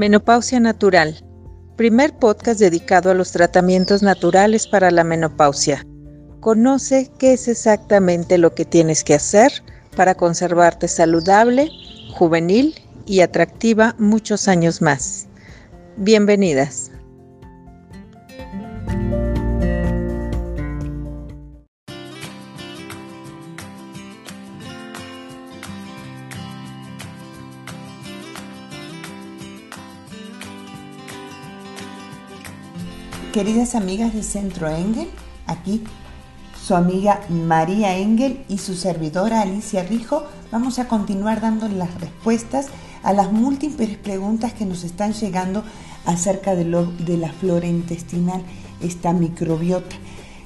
Menopausia Natural, primer podcast dedicado a los tratamientos naturales para la menopausia. Conoce qué es exactamente lo que tienes que hacer para conservarte saludable, juvenil y atractiva muchos años más. Bienvenidas. Queridas amigas de Centro Engel, aquí su amiga María Engel y su servidora Alicia Rijo, vamos a continuar dando las respuestas a las múltiples preguntas que nos están llegando acerca de, la flora intestinal, esta microbiota.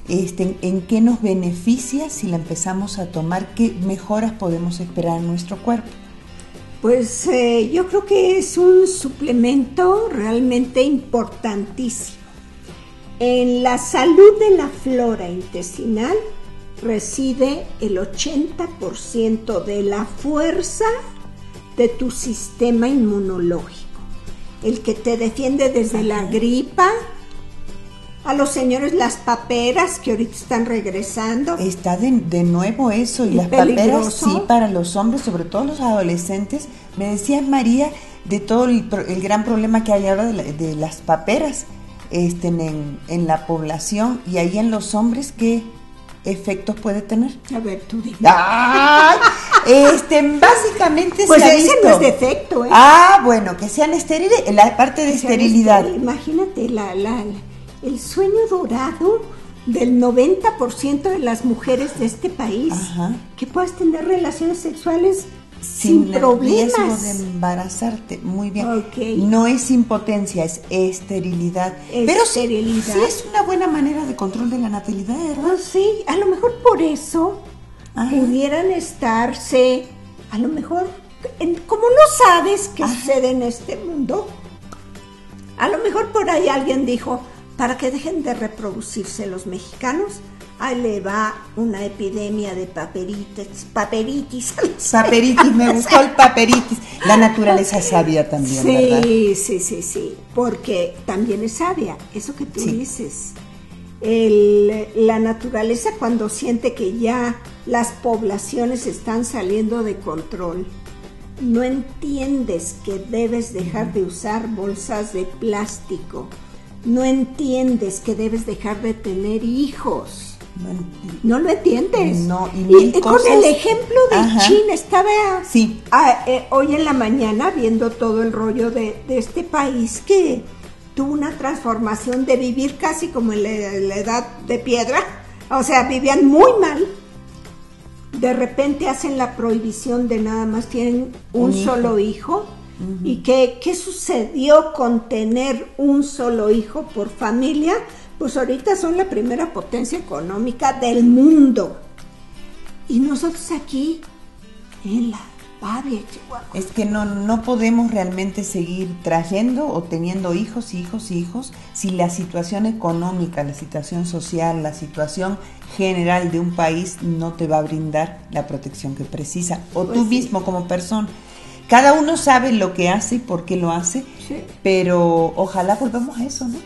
Este, en qué nos beneficia si la empezamos a tomar, qué mejoras podemos esperar en nuestro cuerpo. Pues eh, yo creo que es un suplemento realmente importantísimo en la salud de la flora intestinal reside el 80% de la fuerza de tu sistema inmunológico, el que te defiende desde la gripa, a los señores las paperas que ahorita están regresando. Está de, nuevo eso y las paperas sí para los hombres, sobre todo los adolescentes. Me decía María de todo el, gran problema que hay ahora de las paperas estén en, la población y ahí en los hombres, ¿qué efectos puede tener? A ver, tú dime. Este, básicamente pues se ha visto. no es defecto, ¿eh? Ah, bueno, que sean estériles, la parte de esterilidad. imagínate la, la, el sueño dorado del 90% de las mujeres de este país, que puedas tener relaciones sexuales sin, problemas. de embarazarte. Muy bien. No es impotencia, es esterilidad. Pero sí, es una buena manera de control de la natalidad, ¿verdad? Ah, sí, a lo mejor por eso pudieran estarse, a lo mejor, como no sabes qué sucede en este mundo, a lo mejor por ahí alguien dijo, para que dejen de reproducirse los mexicanos, ahí le va una epidemia de paperitis, paperitis. Paperitis, me gustó el paperitis. La naturaleza es sabia también, sí, ¿verdad? Sí, sí, sí, porque también es sabia, eso que tú dices. la naturaleza cuando siente que ya las poblaciones están saliendo de control, no entiendes que debes dejar de usar bolsas de plástico, no entiendes que debes dejar de tener hijos no, lo entiendes. No, y, con el ejemplo de China, estaba sí. Eh, hoy en la mañana viendo todo el rollo de, este país que tuvo una transformación de vivir casi como en la, edad de piedra, o sea, vivían muy mal. De repente hacen la prohibición de nada más tienen un, solo hijo. ¿Y qué, qué sucedió con tener un solo hijo por familia? Pues ahorita son la primera potencia económica del mundo. Y nosotros aquí, en la padre Chihuahua. Es que no, no podemos realmente seguir trayendo o teniendo hijos, hijos, hijos, si la situación económica, la situación social, la situación general de un país no te va a brindar la protección que precisa. O pues tú mismo como persona. Cada uno sabe lo que hace y por qué lo hace, pero ojalá volvamos a eso, ¿no?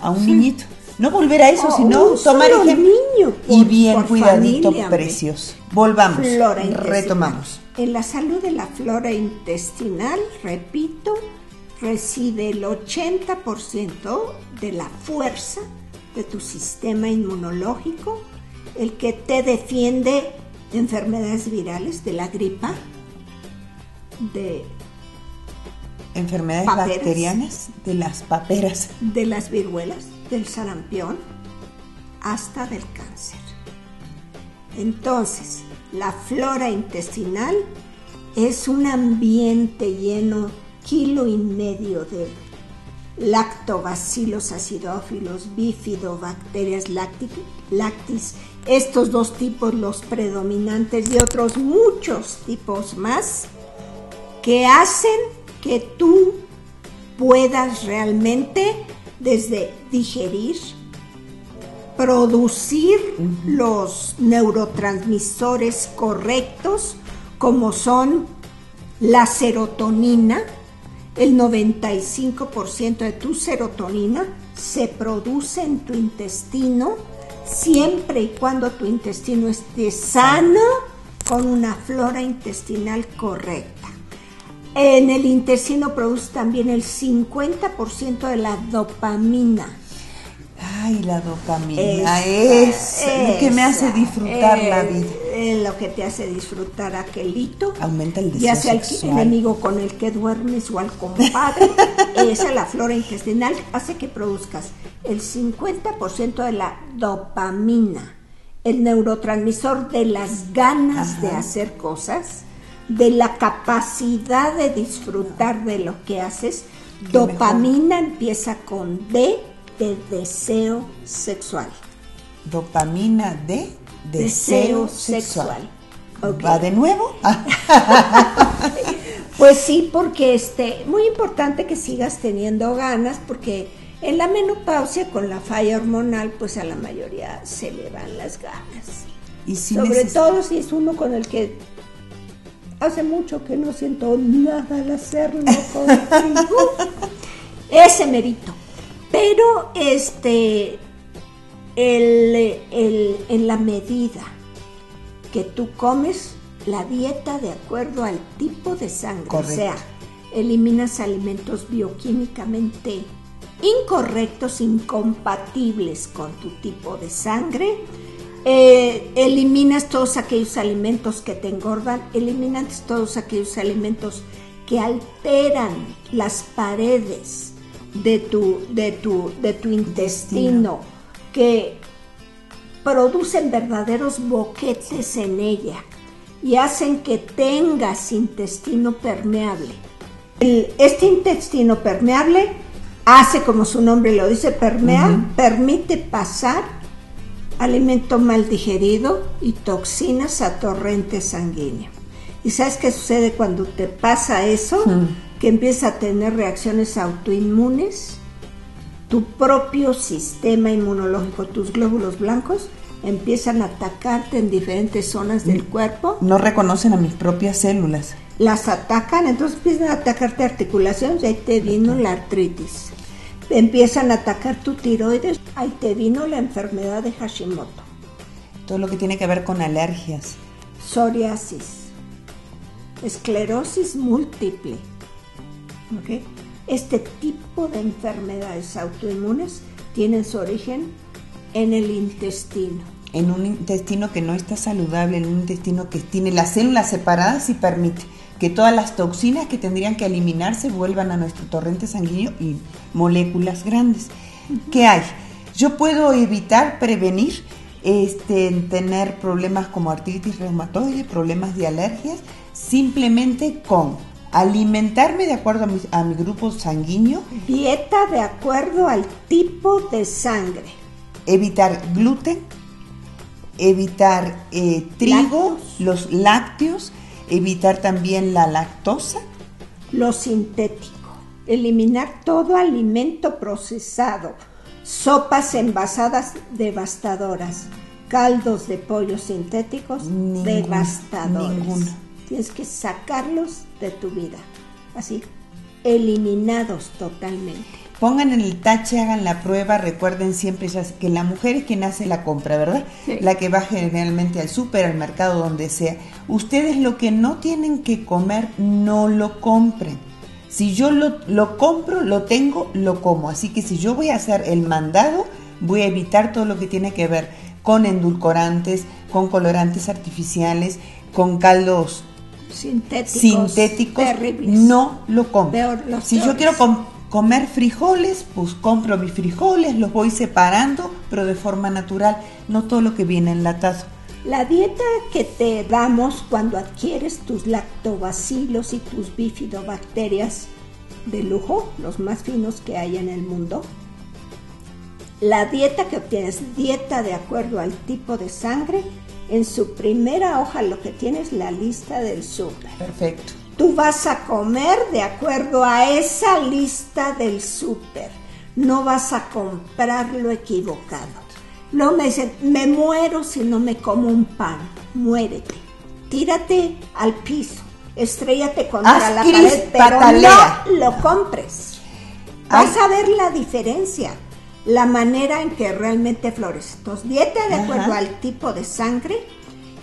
A un niñito. No volver a eso, sino tomar ejemplo. y bien cuidadito, precios. Volvamos, retomamos. En la salud de la flora intestinal, repito, reside el 80% de la fuerza de tu sistema inmunológico, el que te defiende de enfermedades virales, de la gripa, de enfermedades bacterianas, de las paperas, de las viruelas del sarampión hasta del cáncer. Entonces, la flora intestinal es un ambiente lleno kilo y medio de lactobacilos acidófilos, bifidobacterias lactis, estos dos tipos los predominantes y otros muchos tipos más que hacen que tú puedas realmente desde digerir, producir los neurotransmisores correctos como son la serotonina, el 95% de tu serotonina se produce en tu intestino siempre y cuando tu intestino esté sano con una flora intestinal correcta. En el intestino produce también el 50% de la dopamina Ay, la dopamina es, lo que me hace disfrutar la vida. Es lo que te hace disfrutar aquelito. Aumenta el deseo Ya sea el enemigo con el que duermes o al compadre. esa, la flora intestinal, hace que produzcas el 50% de la dopamina, el neurotransmisor de las ganas de hacer cosas, de la capacidad de disfrutar de lo que haces. dopamina empieza con D de deseo sexual. Dopamina de deseo, sexual. ¿Va de nuevo? pues sí, porque este, muy importante que sigas teniendo ganas, porque en la menopausia con la falla hormonal, pues a la mayoría se le van las ganas. Y Sobre todo si es uno con el que hace mucho que no siento nada al hacerlo contigo. Ese merito. Pero este, en la medida que tú comes la dieta de acuerdo al tipo de sangre, o sea, eliminas alimentos bioquímicamente incorrectos, incompatibles con tu tipo de sangre, eh, eliminas todos aquellos alimentos que te engordan, eliminas todos aquellos alimentos que alteran las paredes de tu, de tu, de tu intestino, que producen verdaderos boquetes en ella y hacen que tengas intestino permeable. este intestino permeable hace, como su nombre lo dice, permea, permite pasar alimento mal digerido y toxinas a torrente sanguíneo. ¿Y sabes qué sucede cuando te pasa eso? que empieza a tener reacciones autoinmunes, tu propio sistema inmunológico, tus glóbulos blancos, empiezan a atacarte en diferentes zonas del cuerpo. No reconocen a mis propias células. Las atacan, entonces empiezan a atacarte articulaciones y ahí te vino la artritis. Empiezan a atacar tu tiroides, ahí te vino la enfermedad de Hashimoto. Todo lo que tiene que ver con alergias. Psoriasis, esclerosis múltiple, este tipo de enfermedades autoinmunes tienen su origen en el intestino. En un intestino que no está saludable, en un intestino que tiene las células separadas y permite que todas las toxinas que tendrían que eliminarse vuelvan a nuestro torrente sanguíneo y moléculas grandes. ¿Qué hay? Yo puedo evitar, prevenir este, tener problemas como artritis reumatoide, problemas de alergias, simplemente con alimentarme de acuerdo a mi, grupo sanguíneo. Dieta de acuerdo al tipo de sangre. Evitar gluten, evitar eh, trigo, los lácteos, evitar también la lactosa. Lo sintético. Eliminar todo alimento procesado. Sopas envasadas devastadoras. Caldos de pollo sintéticos devastadores. Tienes que sacarlos de tu vida. Así, eliminados totalmente. Pongan en el tache, hagan la prueba, recuerden siempre que la mujer es quien hace la compra, ¿verdad? La que va generalmente al súper, al mercado, donde sea. Ustedes lo que no tienen que comer, no lo compren. Si yo lo, lo compro, lo tengo, lo como. Así que si yo voy a hacer el mandado, voy a evitar todo lo que tiene que ver con endulcorantes, con colorantes artificiales, con caldos sintéticos, no lo compro. si yo quiero comer frijoles, pues compro mis frijoles, los voy separando, pero de forma natural, no todo lo que viene enlatado. La dieta que te damos cuando adquieres tus lactobacilos y tus bifidobacterias de lujo, los más finos que hay en el mundo, la dieta que obtienes, dieta de acuerdo al tipo de sangre, en su primera hoja lo que tiene es la lista del súper. Perfecto. Tú vas a comer de acuerdo a esa lista del súper. No vas a comprar lo equivocado. No me dicen, me muero si no me como un pan. Muérete. Tírate al piso. estrellate contra la pared, pero no lo compres. Vas a ver la diferencia, la manera en que realmente florece. Entonces, dieta de acuerdo al tipo de sangre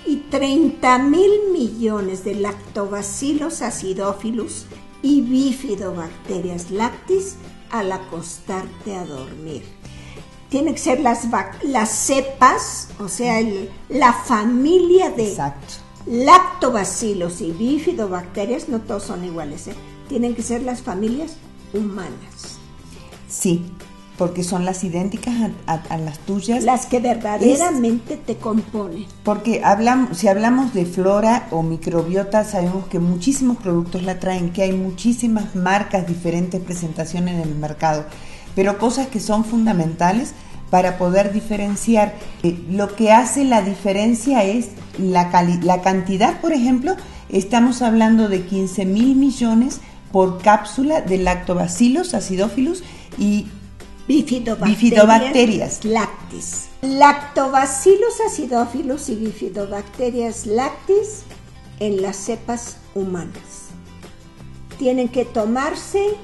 y 30 mil millones de lactobacilos acidófilos y bifidobacterias lactis al acostarte a dormir. Tienen que ser las, las cepas, o sea, la familia de lactobacilos y bifidobacterias, no todos son iguales, ¿eh? tienen que ser las familias humanas. Sí, porque son las idénticas a, las tuyas. Las que verdaderamente te componen. Porque hablamos, si hablamos de flora o microbiota, sabemos que muchísimos productos la traen, que hay muchísimas marcas, diferentes presentaciones en el mercado, pero cosas que son fundamentales para poder diferenciar. Eh, lo que hace la diferencia es la, la cantidad, por ejemplo, estamos hablando de 15 mil millones por cápsula de lactobacilos acidófilos y Bifidobacterias, lactis. Lactobacillus acidófilos y bifidobacterias lactis en las cepas humanas. Tienen que tomarse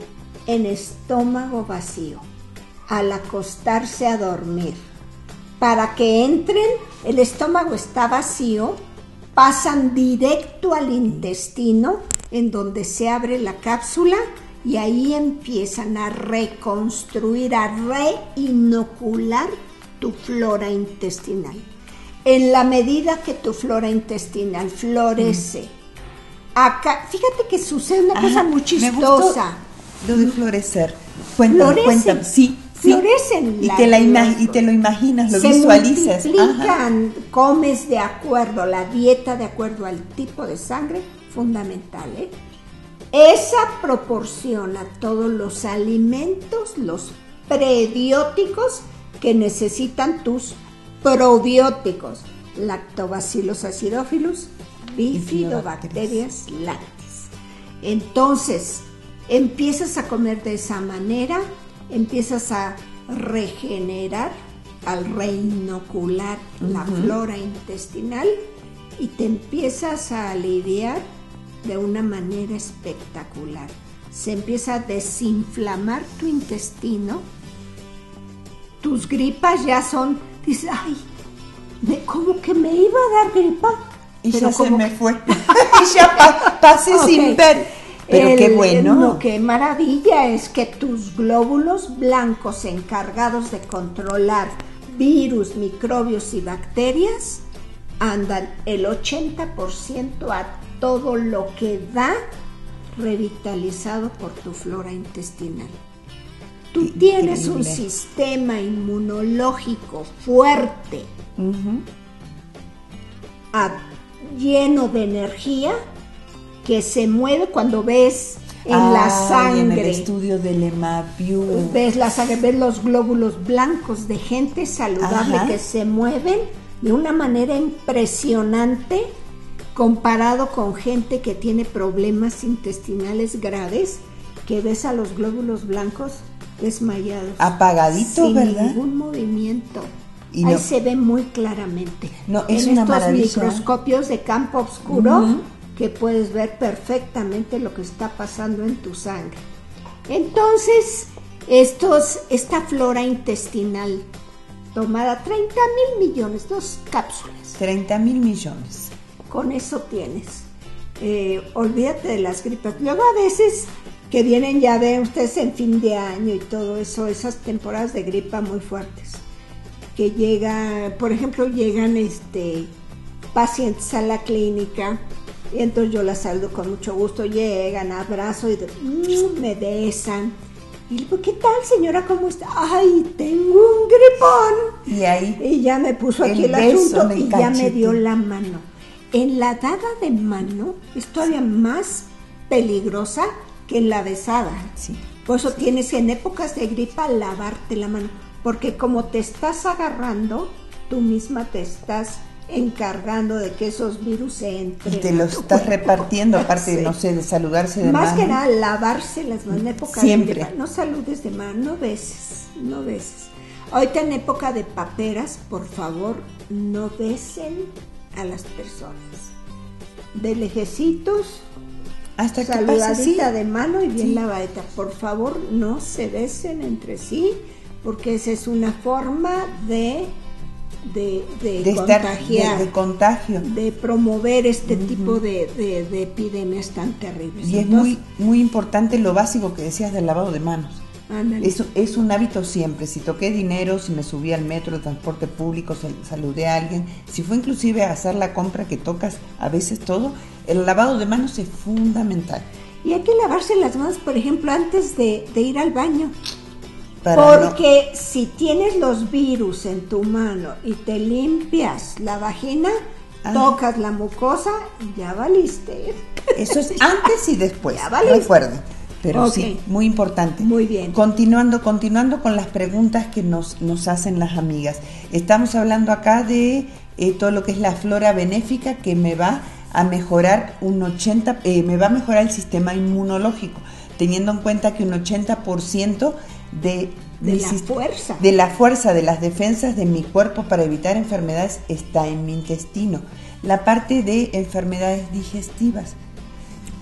en estómago vacío al acostarse a dormir. Para que entren, el estómago está vacío, pasan directo al intestino en donde se abre la cápsula y ahí empiezan a reconstruir, a reinocular tu flora intestinal. En la medida que tu flora intestinal florece, acá, fíjate que sucede una cosa muy chistosa. Lo de florecer. Cuéntame, cuéntame. Sí, florecen. Y, te la y te lo imaginas, lo se visualizas. Multiplican, comes de acuerdo, la dieta de acuerdo al tipo de sangre, fundamental, ¿eh? Esa proporciona todos los alimentos, los prebióticos que necesitan tus probióticos, lactobacillus acidófilos, bifidobacterias lactis. Entonces, empiezas a comer de esa manera, empiezas a regenerar, al reinocular la flora intestinal y te empiezas a aliviar de una manera espectacular. Se empieza a desinflamar tu intestino. Tus gripas ya son, dices, ay, ¿cómo que me iba a dar gripa? Y ya se me fue. y ya pasé sin ver. Pero qué bueno. Que maravilla es que tus glóbulos blancos encargados de controlar virus, microbios y bacterias andan el 80% a todo lo que da revitalizado por tu flora intestinal. Tú tienes un sistema inmunológico fuerte, lleno de energía, que se mueve cuando ves en la sangre. En el estudio del EMAPIU. Ves la sangre, ves los glóbulos blancos de gente saludable que se mueven de una manera impresionante comparado con gente que tiene problemas intestinales graves, que ves a los glóbulos blancos desmayados. Apagaditos, sin ¿verdad? ningún movimiento. Ahí se ve muy claramente. No, es en estos microscopios de campo oscuro que puedes ver perfectamente lo que está pasando en tu sangre. Entonces, estos, esta flora intestinal tomada 30 mil millones, dos cápsulas. 30 mil millones con eso tienes. Eh, olvídate de las gripas. Luego a veces que vienen, ya ven ustedes en fin de año y todo eso, esas temporadas de gripa muy fuertes. Que llega, por ejemplo, llegan este pacientes a la clínica y entonces yo las saludo con mucho gusto, llegan, abrazo y mm, me besan. Y le digo, ¿qué tal señora? ¿Cómo está? Ay, tengo un gripón. Y ahí. Y ya me puso aquí el, asunto y ya me dio la mano. En la dada de mano es todavía más peligrosa que en la besada. Sí. Por eso tienes en épocas de gripa lavarte la mano, porque como te estás agarrando, tú misma te estás encargando de que esos virus se entren. Y te los estás repartiendo, aparte, no sé, de saludarse de mano. Más que nada, lavarse las manos en época de gripa. No saludes de mano, no beses, no beses. Ahorita en época de paperas, por favor, no besen a las personas. De lejecitos Hasta Saludadita de mano y bien la lavadita. Por favor, no se besen entre sí, porque esa es una forma de de, de, contagiar, de, contagio. De promover este tipo de, epidemias tan terribles. Y es muy, muy importante lo básico que decías del lavado de manos. Eso es un hábito siempre. Si toqué dinero, si me subí al metro, de transporte público, saludé a alguien, si fue inclusive a hacer la compra que tocas a veces todo, el lavado de manos es fundamental. Y hay que lavarse las manos, por ejemplo, antes de, ir al baño. Porque si tienes los virus en tu mano y te limpias la vagina, ah. tocas la mucosa y ya valiste. Eso es antes y después. Ya valiste. Recuerden. Pero sí, muy importante. Muy bien. Continuando, continuando con las preguntas que nos, nos hacen las amigas. Estamos hablando acá de eh, todo lo que es la flora benéfica que me va a mejorar un 80, eh, me va a mejorar el sistema inmunológico, teniendo en cuenta que un 80% de, de la fuerza. De la fuerza, de las defensas de mi cuerpo para evitar enfermedades está en mi intestino. La parte de enfermedades digestivas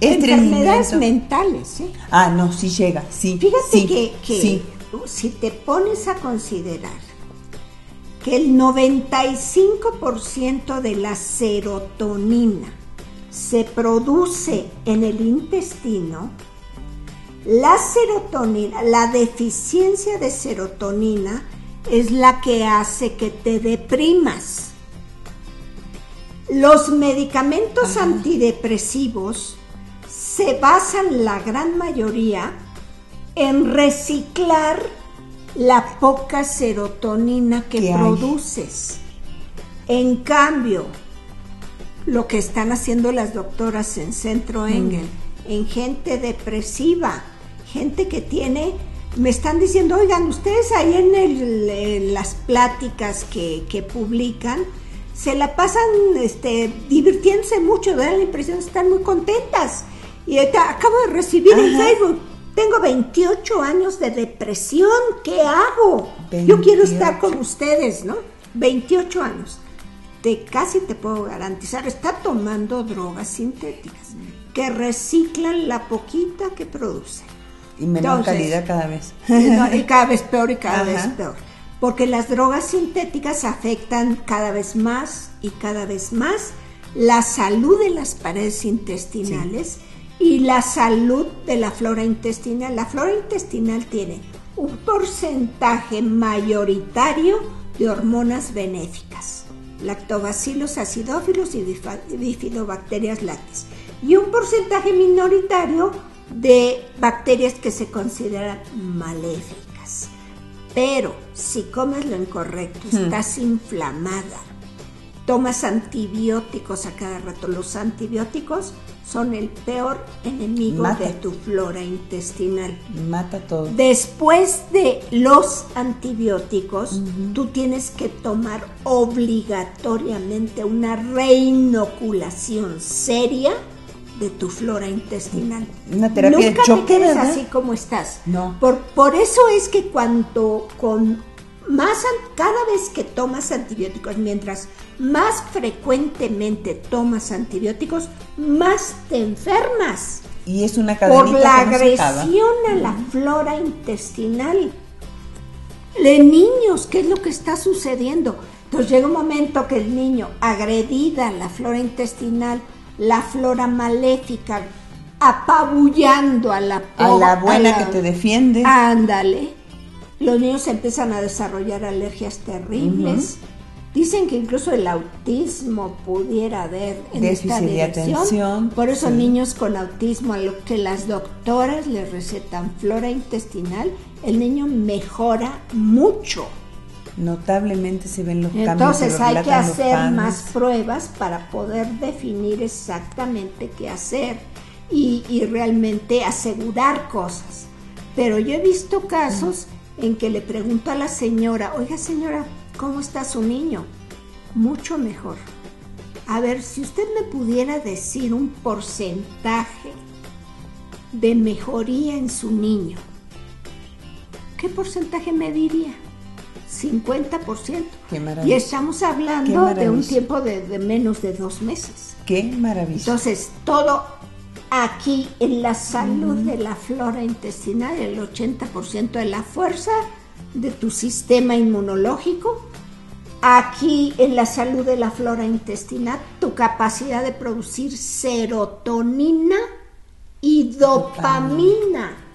enfermedades mentales. ¿eh? Ah, no, sí llega, sí. Fíjate que, si te pones a considerar que el 95% de la serotonina se produce en el intestino, la serotonina, la deficiencia de serotonina es la que hace que te deprimas. Los medicamentos antidepresivos se basan la gran mayoría en reciclar la poca serotonina que produces. En cambio, lo que están haciendo las doctoras en Centro mm. Engel, en gente depresiva, gente que tiene, me están diciendo, oigan, ustedes ahí en, las pláticas que, que, publican, se la pasan este, divirtiéndose mucho, da la impresión de estar muy contentas. Y acabo de recibir en Facebook, tengo 28 años de depresión, ¿qué hago? Yo quiero estar con ustedes, ¿no? 28 años. Te, casi te puedo garantizar, está tomando drogas sintéticas que reciclan la poquita que produce. Y menor calidad cada vez. y cada vez peor y cada vez peor. Porque las drogas sintéticas afectan cada vez más y cada vez más la salud de las paredes intestinales y la salud de la flora intestinal. La flora intestinal tiene un porcentaje mayoritario de hormonas benéficas, lactobacillus acidófilos y bifidobacterias lácteas, y un porcentaje minoritario de bacterias que se consideran maléficas. Pero si comes lo incorrecto, hmm. estás inflamada, tomas antibióticos a cada rato, los antibióticos son el peor enemigo de tu flora intestinal. Mata todo. Después de los antibióticos, tú tienes que tomar obligatoriamente una reinoculación seria de tu flora intestinal. Una terapia Nunca de choque, te quedes así como estás. No. Por, por eso es que cuando con más cada vez que tomas antibióticos, mientras más frecuentemente tomas antibióticos, más te enfermas. Y es una Por la agresión a la flora intestinal. De niños, ¿qué es lo que está sucediendo? Entonces llega un momento que el niño, agredida la flora intestinal, la flora maléfica, apabullando a la, a la buena que te defiende. Ándale los niños empiezan a desarrollar alergias terribles. Dicen que incluso el autismo pudiera haber en esta dirección. Por eso niños con autismo, a lo que las doctoras les recetan flora intestinal, el niño mejora mucho. Notablemente se ven los cambios. Entonces hay que hacer más pruebas para poder definir exactamente qué hacer y, y realmente asegurar cosas. Pero yo he visto casos en que le pregunto a la señora, oiga señora, ¿cómo está su niño? Mucho mejor. A ver, si usted me pudiera decir un porcentaje de mejoría en su niño, ¿qué porcentaje me diría? 50%. Qué maravilla. Y estamos hablando de un tiempo de, de, menos de dos meses. Qué maravilla. Entonces, todo Aquí en la salud de la flora intestinal, el 80% de la fuerza de tu sistema inmunológico. Aquí en la salud de la flora intestinal, tu capacidad de producir serotonina y dopamina.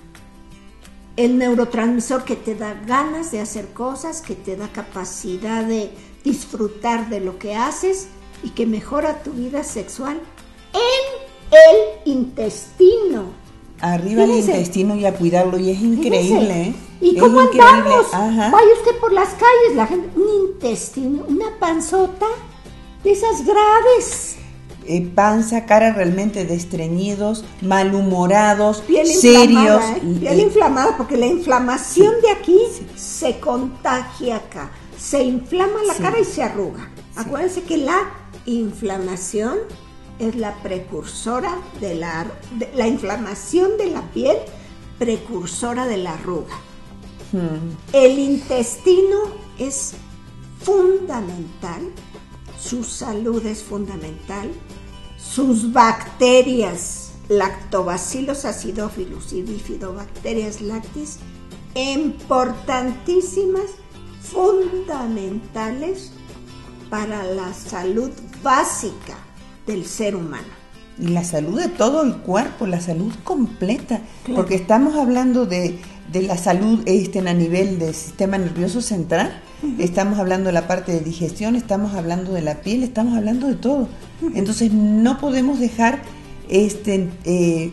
El neurotransmisor que te da ganas de hacer cosas, que te da capacidad de disfrutar de lo que haces y que mejora tu vida sexual en el intestino. Arriba del intestino y a cuidarlo y es increíble. ¿eh? ¿Y cómo andamos? Vaya usted por las calles, la gente, un intestino, una panzota de esas graves. Eh, panza, cara realmente de estreñidos, malhumorados, piel serios. ¿eh? Piel inflamada, porque la inflamación de aquí se contagia acá. Se inflama la cara y se arruga. Acuérdense que la inflamación es la precursora de la, la inflamación de la piel, precursora de la arruga. Hmm. El intestino es fundamental, su salud es fundamental, sus bacterias, lactobacillus acidophilus y bifidobacterias lactis, importantísimas, fundamentales para la salud básica del ser humano. Y la salud de todo el cuerpo, la salud completa, porque estamos hablando de, la salud este, a nivel del sistema nervioso central, estamos hablando de la parte de digestión, estamos hablando de la piel, estamos hablando de todo. Entonces no podemos dejar este, eh,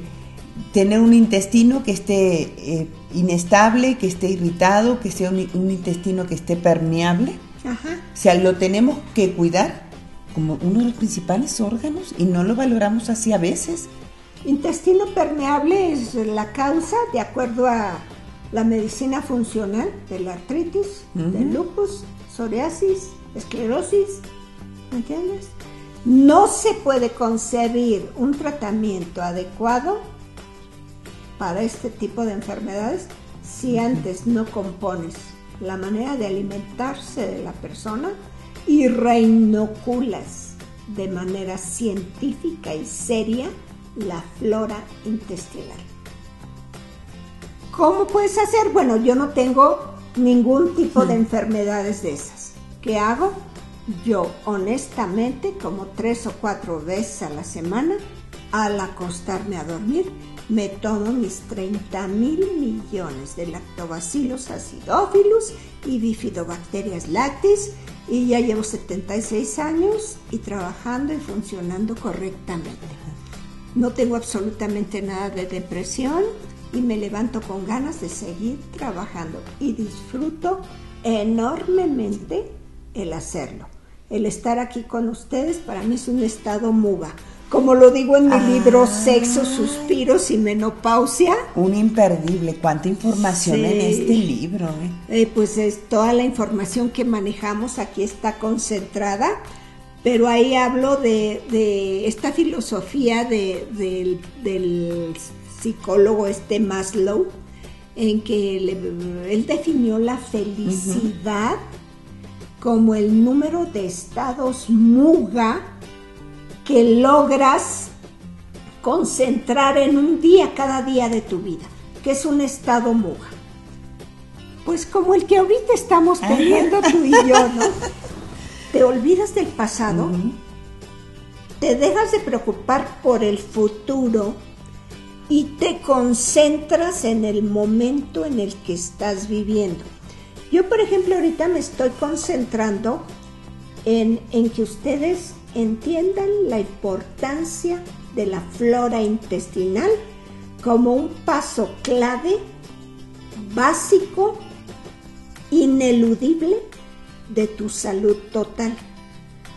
tener un intestino que esté eh, inestable, que esté irritado, que sea un, intestino que esté permeable. O sea, lo tenemos que cuidar como uno de los principales órganos y no lo valoramos así a veces. Intestino permeable es la causa, de acuerdo a la medicina funcional, de la artritis, del lupus, psoriasis, esclerosis. ¿Me entiendes? No se puede concebir un tratamiento adecuado para este tipo de enfermedades si antes no compones la manera de alimentarse de la persona y reinoculas de manera científica y seria la flora intestinal. ¿Cómo puedes hacer? Bueno, yo no tengo ningún tipo de enfermedades de esas. ¿Qué hago? Yo honestamente, como tres o cuatro veces a la semana, al acostarme a dormir, me tomo mis 30 mil millones de lactobacillus acidophilus y bifidobacterias lactis y ya llevo 76 años y trabajando y funcionando correctamente. No tengo absolutamente nada de depresión y me levanto con ganas de seguir trabajando y disfruto enormemente el hacerlo. El estar aquí con ustedes para mí es un estado muga como lo digo en mi libro ah. Sexo, Suspiros y Menopausia. Un imperdible, cuánta información en este libro. Eh? Eh, pues es toda la información que manejamos aquí está concentrada, pero ahí hablo de, esta filosofía del, psicólogo este Maslow, en que él definió la felicidad como el número de estados muga que logras concentrar en un día cada día de tu vida, que es un estado muga. Pues como el que ahorita estamos teniendo tú y yo, ¿no? Te olvidas del pasado, te dejas de preocupar por el futuro y te concentras en el momento en el que estás viviendo. Yo, por ejemplo, ahorita me estoy concentrando en, en que ustedes entiendan la importancia de la flora intestinal como un paso clave, básico, ineludible de tu salud total.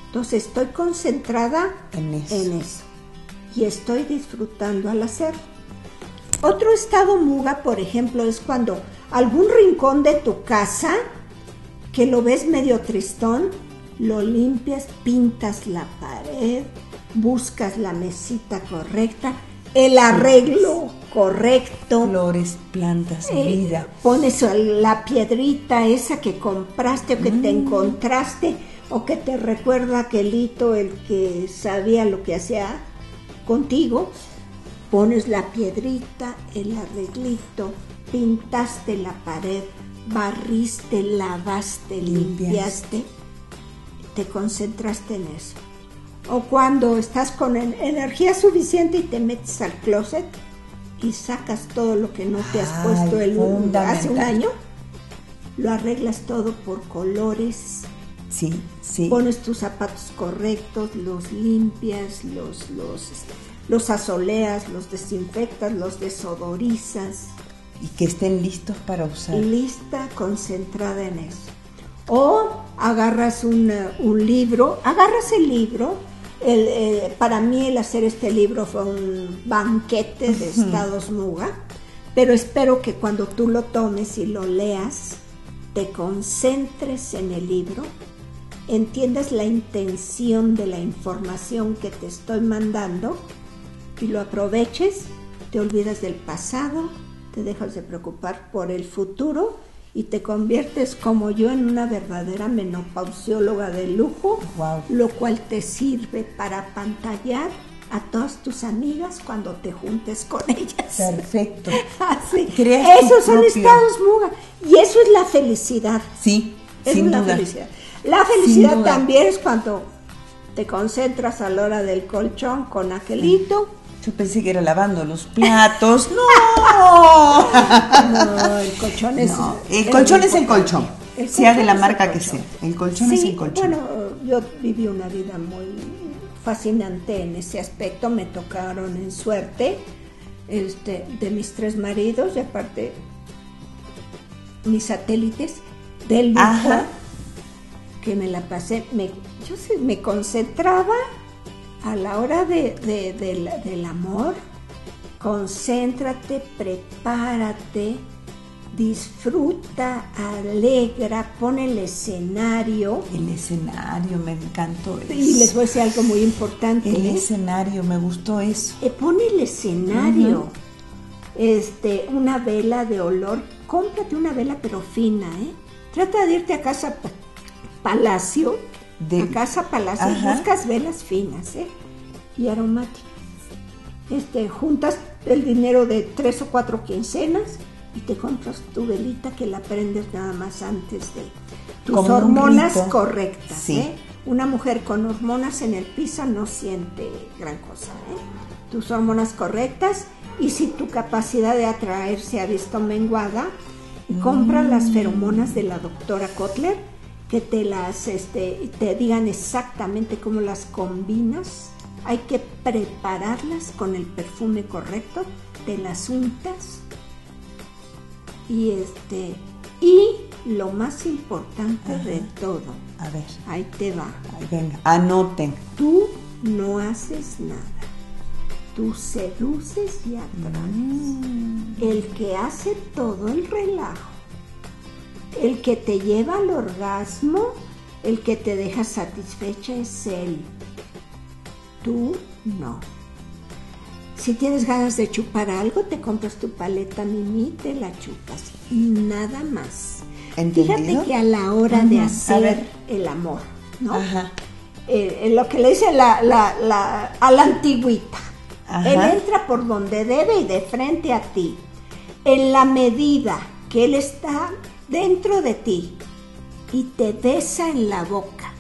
Entonces estoy concentrada en eso. y estoy disfrutando al hacer. Otro estado muga, por ejemplo, es cuando algún rincón de tu casa que lo ves medio tristón, lo limpias, pintas la pared, buscas la mesita correcta, el arreglo correcto. Flores, plantas, eh, vida. Pones la piedrita esa que compraste o que te mm. encontraste o que te recuerda aquelito el que sabía lo que hacía contigo. Pones la piedrita, el arreglito, pintaste la pared, barriste, lavaste, limpiaste, te concentraste en eso. O cuando estás con energía suficiente y te metes al closet y sacas todo lo que no te has puesto el, hace un año, lo arreglas todo por colores. Sí, sí. Pones tus zapatos correctos, los limpias, los, los, los asoleas, los desinfectas, los desodorizas. Y que estén listos para usar. Lista, concentrada en eso. O agarras un, un libro, agarras el libro. El, eh, para mí el hacer este libro fue un banquete de Estados Muga, pero espero que cuando tú lo tomes y lo leas, te concentres en el libro, entiendas la intención de la información que te estoy mandando y lo aproveches, te olvidas del pasado, te dejas de preocupar por el futuro y te conviertes como yo en una verdadera menopausióloga de lujo, lo cual te sirve para pantallar a todas tus amigas cuando te juntes con ellas. Perfecto. Así. Esos son estados muga. Y eso es la felicidad. Sí, es sin la felicidad. La felicidad también es cuando te concentras a la hora del colchón con aquelito. Yo pensé que era lavando los platos. ¡No! no, el colchón es. el colchón es el colchón. sea de la marca que sea. El colchón es el colchón. Bueno, yo viví una vida muy fascinante en ese aspecto. Me tocaron en suerte este, de mis tres maridos y aparte mis satélites del lujo que me la pasé. Me, yo me concentraba a la hora de, del amor, concéntrate, prepárate, disfruta, alegra, pone el escenario. El escenario, me encantó eso. Y les voy a decir algo muy importante. El ¿eh? escenario, me gustó eso. Eh, pone el escenario. Este, una vela de olor, cómprate una vela pero fina, ¿eh? Trata de irte a casa palacio de... A casa palacio buscas velas finas ¿eh? y aromáticas. Este, juntas el dinero de tres o cuatro quincenas y te compras tu velita que la prendes nada más antes de tus hormonas correctas. ¿eh? Una mujer con hormonas en el piso no siente gran cosa. ¿eh? Tus hormonas correctas y si tu capacidad de atraer se ha visto menguada, compra las mm. feromonas de la doctora Kotler que te las este, te digan exactamente cómo las combinas. Hay que prepararlas con el perfume correcto, te las untas y este y lo más importante de todo. A ver, ahí te va. venga, anoten. Tú no haces nada. Tú seduces y atraes. Mm. El que hace todo el relajo el que te lleva al orgasmo, el que te deja satisfecha es él. Tú no. Si tienes ganas de chupar algo, te compras tu paleta mimi, te la chupas. Nada más. Fíjate que a la hora de hacer el amor, ¿no? Eh, lo que le dice la, la, a la antigüita. Él entra por donde debe y de frente a ti. En la medida que él está dentro de ti y te besa en la boca,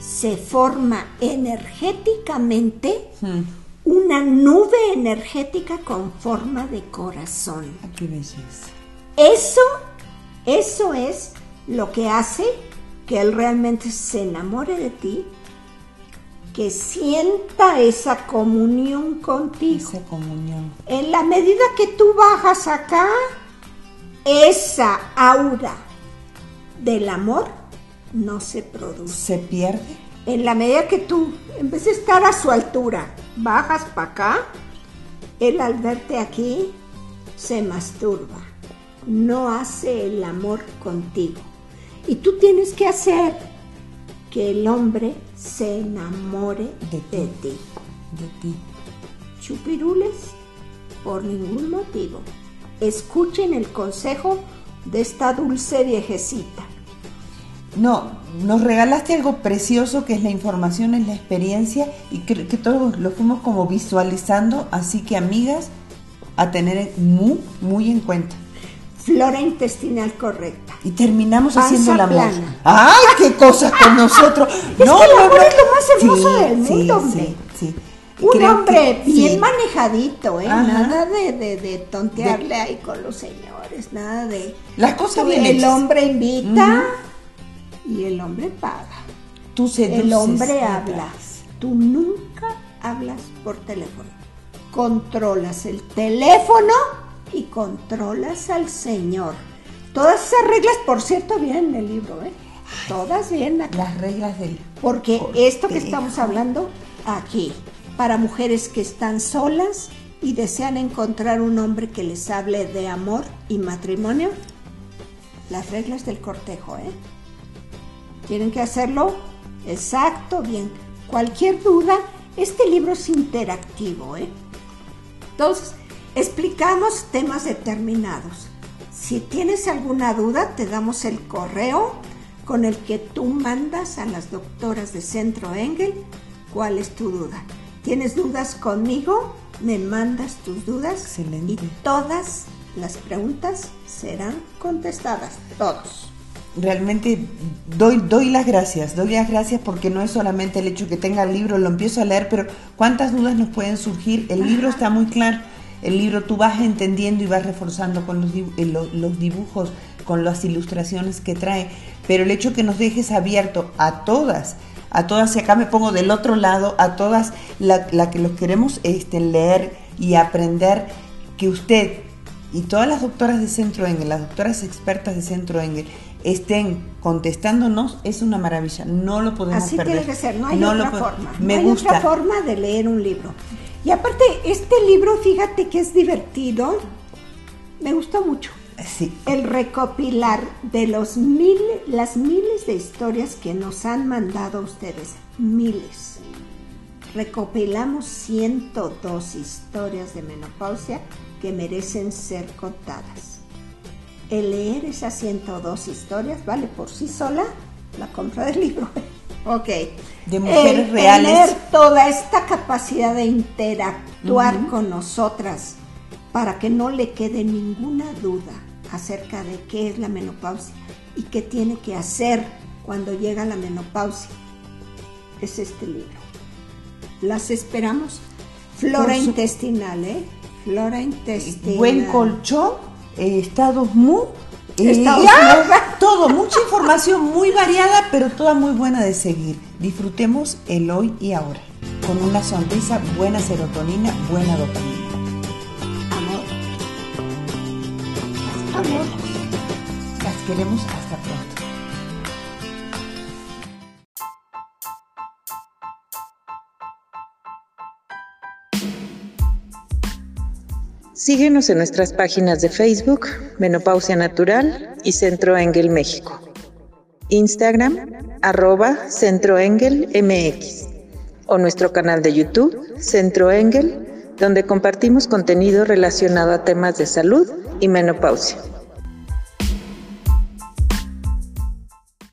se forma energéticamente hmm. una nube energética con forma de corazón. Ah, qué belleza. Eso, eso es lo que hace que él realmente se enamore de ti, que sienta esa comunión contigo. Esa comunión. En la medida que tú bajas acá, esa aura del amor no se produce. ¿Se pierde? En la medida que tú, en vez de estar a su altura, bajas para acá, él al verte aquí se masturba, no hace el amor contigo. Y tú tienes que hacer que el hombre se enamore de ti. De ti. De ti. Chupirules, por ningún motivo escuchen el consejo de esta dulce viejecita. No, nos regalaste algo precioso que es la información, es la experiencia y que, todos lo fuimos como visualizando, así que amigas, a tener muy, muy en cuenta. Flora intestinal correcta. Y terminamos haciendo la plana. ¡Ay, qué cosas con nosotros! no, es que el amor es lo más hermoso del mundo, hombre. Sí, Un hombre bien manejadito, ¿eh? Nada de, de, tontearle ahí con los señores, nada de... Las cosas bien El hombre invita y el hombre paga. Tú El hombre habla. Tú nunca hablas por teléfono. Controlas el teléfono y controlas al Señor. Todas esas reglas, por cierto, vienen en el libro, ¿eh? Todas vienen Las reglas del... Porque esto que estamos hablando aquí, para mujeres que están solas y desean encontrar un hombre que les hable de amor y matrimonio, las reglas del cortejo, ¿eh? ¿Tienen que hacerlo? Exacto, bien. Cualquier duda, este libro es interactivo, ¿eh? Entonces, explicamos temas determinados. Si tienes alguna duda, te damos el correo con el que tú mandas a las doctoras de Centro Engel cuál es tu duda. ¿Tienes dudas conmigo? Me mandas tus dudas Excelente. y todas las preguntas serán contestadas. Todos realmente doy, doy las gracias, doy las gracias porque no es solamente el hecho que tenga el libro, lo empiezo a leer, pero cuántas dudas nos pueden surgir. El libro está muy claro, el libro tú vas entendiendo y vas reforzando con eh, los, dibujos, con las ilustraciones que trae, pero el hecho que nos dejes abierto a todas, a todas, y acá me pongo del otro lado, a todas la, que los queremos este, leer y aprender, que usted y todas las doctoras de Centro Engel, las doctoras expertas de Centro Engel, estén contestándonos es una maravilla, no lo podemos Así perder. tiene que ser, no hay otra forma. Me no hay otra forma de leer un libro. Y aparte, este libro, fíjate que es divertido, me gustó mucho. Sí. El recopilar de los mil, las miles de historias que nos han mandado ustedes, miles. Recopilamos 102 historias de menopausia que merecen ser contadas el leer esas 102 historias vale por sí sola la compra del libro. ok. De mujeres reales. Tener toda esta capacidad de interactuar con nosotras para que no le quede ninguna duda acerca de qué es la menopausia y qué tiene que hacer cuando llega la menopausia. Es este libro. Las esperamos. Flora intestinal, ¿eh? Flora intestinal. Buen colchón eh, estados muy... Eh, todo, mucha información muy variada, pero toda muy buena de seguir. Disfrutemos el hoy y ahora, con una sonrisa, buena serotonina, buena dopamina. Queremos hasta pronto. Síguenos en nuestras páginas de Facebook, Menopausia Natural y Centro Engel México. Instagram, arroba Centro Engel MX. O nuestro canal de YouTube, Centro Engel, donde compartimos contenido relacionado a temas de salud y menopausia.